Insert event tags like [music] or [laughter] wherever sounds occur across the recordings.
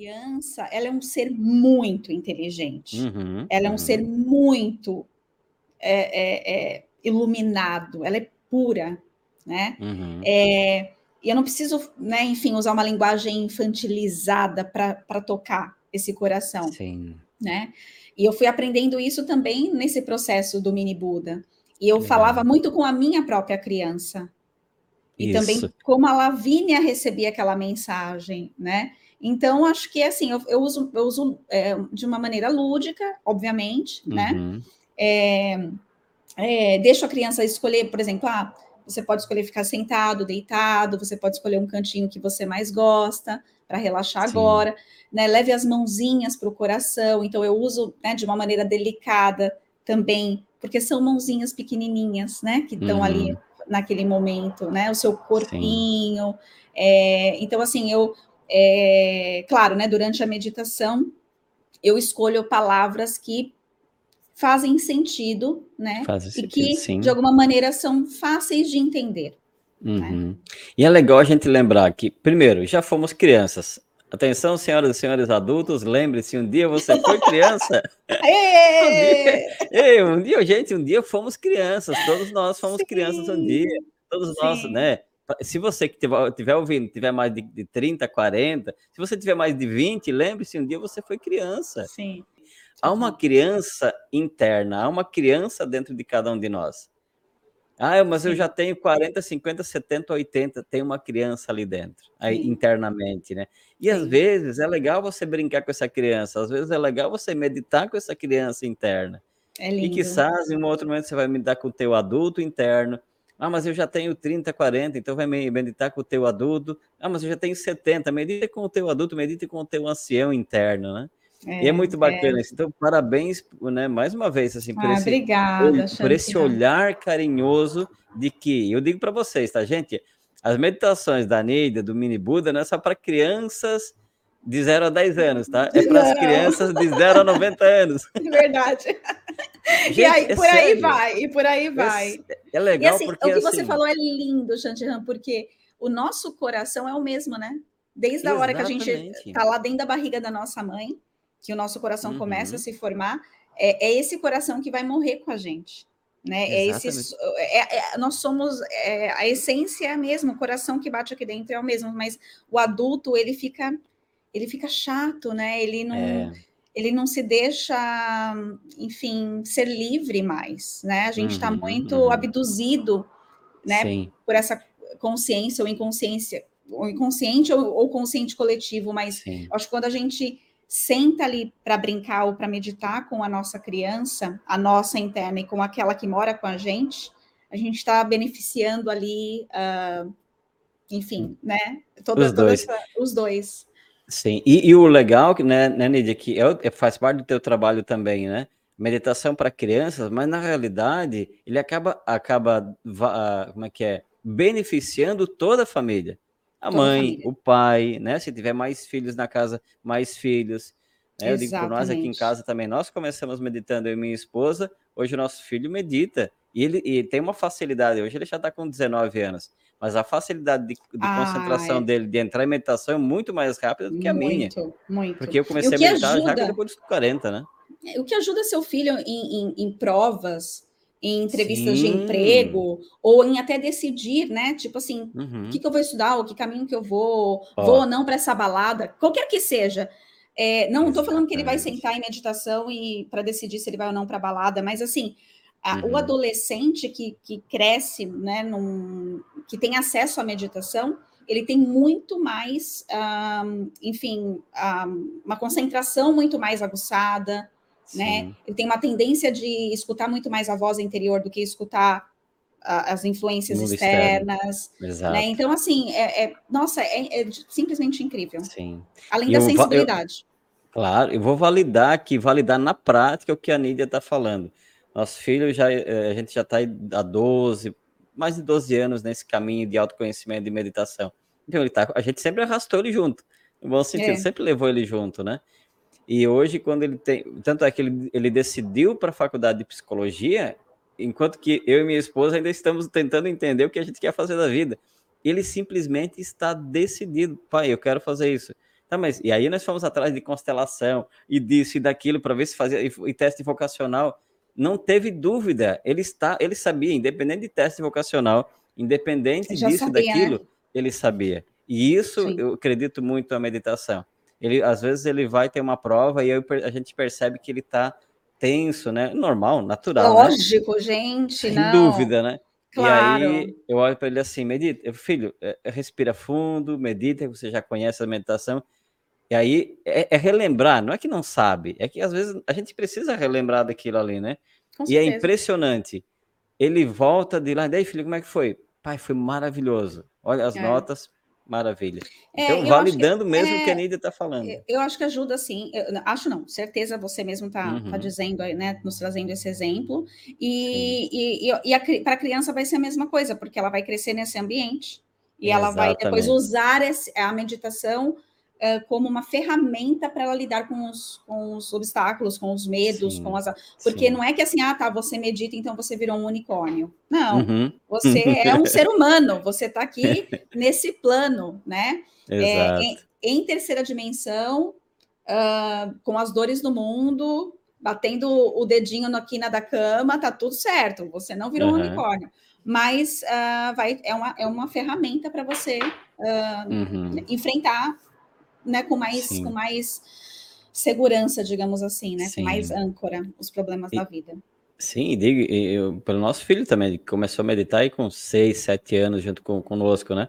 criança, ela é um ser muito inteligente. Uhum, ela é um uhum. ser muito é, é, é, iluminado, ela é pura, né? Uhum. É, e eu não preciso, né, enfim, usar uma linguagem infantilizada para tocar esse coração, Sim. né? E eu fui aprendendo isso também nesse processo do mini Buda. E eu Legal. falava muito com a minha própria criança. E Isso. também como a Lavínia recebia aquela mensagem, né? Então, acho que assim, eu, eu uso, eu uso é, de uma maneira lúdica, obviamente, né? Uhum. É, é, deixo a criança escolher, por exemplo, ah, você pode escolher ficar sentado, deitado, você pode escolher um cantinho que você mais gosta para relaxar Sim. agora, né? Leve as mãozinhas para o coração. Então, eu uso né, de uma maneira delicada também, porque são mãozinhas pequenininhas, né? Que estão Uhum. ali naquele momento, né? O seu corpinho. É, então, assim, eu, é, claro, né? Durante a meditação, eu escolho palavras que fazem sentido, né? Faz e sentido, que, sim. de alguma maneira, são fáceis de entender. Uhum. E é legal a gente lembrar que, primeiro, já fomos crianças. Atenção, senhoras e senhores adultos, lembre-se, um dia você foi criança. [laughs] Aê! [laughs] Ei, um dia, gente, um dia fomos crianças, todos nós fomos Sim, crianças um dia, todos nós, sim. né? Se você que tiver, tiver ouvindo, tiver mais de, de 30, 40, se você tiver mais de 20, lembre-se, um dia você foi criança. Sim. Há uma criança interna, há uma criança dentro de cada um de nós. Ah, mas eu já tenho 40, 50, 70, 80, tem uma criança ali dentro, aí internamente, né? E às vezes é legal você brincar com essa criança, às vezes é legal você meditar com essa criança interna. É E lindo. quizás em um outro momento você vai meditar com o teu adulto interno. Ah, mas eu já tenho 30, 40, então vai me- meditar com o teu adulto. Ah, mas eu já tenho 70, medita com o teu adulto, medita com o teu ancião interno, né? e é muito bacana isso. Então, parabéns, né, mais uma vez, assim, por Ah, esse obrigada, por esse olhar carinhoso de que, eu digo para vocês, tá, gente? As meditações da Neida, do Mini Buda, não é só para crianças de 0 a 10 anos, tá? É para as crianças de 0 a 90 anos. É [laughs] verdade. e Gente, aí, é por aí sério. vai, e por aí É, vai. É E legal assim, porque o que você assim, falou é lindo, Shantiram, porque o nosso coração é o mesmo, né? Desde a hora que a gente Exatamente. está lá dentro da barriga da nossa mãe, que o nosso coração Uhum. começa a se formar, é, é esse coração que vai morrer com a gente. Né? É esse, Exatamente. é- é- nós somos é, a essência é a mesma, o coração que bate aqui dentro é o mesmo, mas o adulto ele fica ele fica chato, né? Ele não é, ele não se deixa, enfim, ser livre mais, né? A gente está Uhum, muito uhum. abduzido, né? sim, Por essa consciência ou inconsciência, ou inconsciente ou, ou consciente coletivo, mas sim. acho que quando a gente senta ali para brincar ou para meditar com a nossa criança, a nossa interna e com aquela que mora com a gente, a gente está beneficiando ali, ah, enfim, né? Toda, Os dois. essa- os dois. Sim, e, e o legal, que, né, né, Nidia, que é, é- faz parte do teu trabalho também, né? Meditação para crianças, mas na realidade ele acaba, acaba, como é que é? Beneficiando toda a família. A Toda a mãe, família. o pai, né? Se tiver mais filhos na casa, mais filhos. né? Eu digo por nós aqui em casa também, nós começamos meditando, eu e minha esposa, hoje o nosso filho medita, e ele, e tem uma facilidade, hoje ele já está com 19 anos, mas a facilidade de, de Ah, concentração é. dele de entrar em meditação é muito mais rápida do que a minha. Muito, muito. Porque eu comecei a meditar já ajuda- depois dos 40, né? O que ajuda seu filho em, em- em provas, em entrevistas de Sim. emprego, ou em até decidir, né? Tipo assim, Uhum. o que, que eu vou estudar, o que caminho que eu vou, Ó. vou ou não para essa balada, qualquer que seja. É, não estou falando que ele vai sentar em meditação e para decidir se ele vai ou não para balada, mas assim, Uhum. o adolescente que, que cresce, né, num- que tem acesso à meditação, ele tem muito mais, ahm, enfim, ahm, uma concentração muito mais aguçada, né? Ele tem uma tendência de escutar muito mais a voz interior do que escutar a- as influências Mundo externas, né? Então, assim, é, é- nossa, é, é simplesmente incrível. Sim. Além E da eu va- eu- sensibilidade. Claro, eu vou validar aqui, validar na prática o que a Nídia está falando. Nosso filho já, eh, a gente já está há 12, mais de 12 anos nesse caminho de autoconhecimento e meditação. Então ele tá, a gente sempre arrastou ele junto, no bom sentido, É. sempre levou ele junto, né? E hoje, quando ele tem, tanto é que ele, ele decidiu para a faculdade de psicologia, enquanto que eu e minha esposa ainda estamos tentando entender o que a gente quer fazer da vida. Ele simplesmente está decidido, pai, eu quero fazer isso. Tá, mas e aí nós fomos atrás de constelação e disso e daquilo para ver se fazia e, e, teste vocacional. Não teve dúvida, ele está, ele sabia, independente de teste vocacional, independente disso sabia, daquilo, né? ele sabia. E isso Sim. eu acredito muito na meditação. Ele às vezes ele vai ter uma prova e aí a gente percebe que ele está tenso, né? Normal, natural. Né? Lógico, né? gente, Sem não. dúvida, né? Claro. E aí eu olho para ele assim, medita, filho, é, respira fundo, medita, você já conhece a meditação. E aí é, é, relembrar, não é que não sabe, é que às vezes a gente precisa relembrar daquilo ali, né? Com e é certeza. é impressionante. Ele volta de lá, daí, filho, como é que foi? Pai, foi maravilhoso. Olha as é. notas, maravilha. É, então, validando que, mesmo o que a é, Nídia está falando. Eu acho que ajuda, sim. Eu, acho não, certeza você mesmo está tá uhum. tá dizendo, né, nos trazendo esse exemplo. E, e, e, e para a criança vai ser a mesma coisa, porque ela vai crescer nesse ambiente. E Exatamente. ela vai depois usar esse, a meditação como uma ferramenta para ela lidar com os, com os obstáculos, com os medos, sim, com as. Porque sim. não é que assim, ah, tá, você medita, então você virou um unicórnio. Não, uhum. você é um ser humano, você está aqui [laughs] nesse plano, né? É, em, em, terceira dimensão, uh, com as dores do mundo, batendo o dedinho na quina da cama, tá tudo certo, você não virou uhum. um unicórnio. Mas uh, vai, é, uma, é uma ferramenta para você uh, uhum. enfrentar né, com mais, com mais segurança, digamos assim, né, Sim. com mais âncora os problemas e, da vida. Sim, digo, eu, pelo nosso filho também, que começou a meditar aí com seis, sete anos junto com, conosco, né?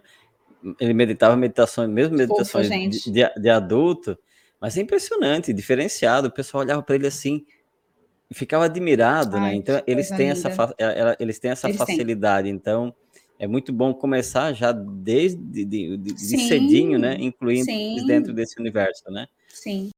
Ele meditava meditações, mesmo meditações de, de, de, adulto, mas é impressionante, diferenciado. O pessoal olhava para ele assim ficava admirado, né? Ai, né? Então eles têm, essa, eles têm essa eles facilidade. Têm. Então é muito bom começar já desde de, de, de cedinho, né? Incluindo sim. dentro desse universo, né? Sim.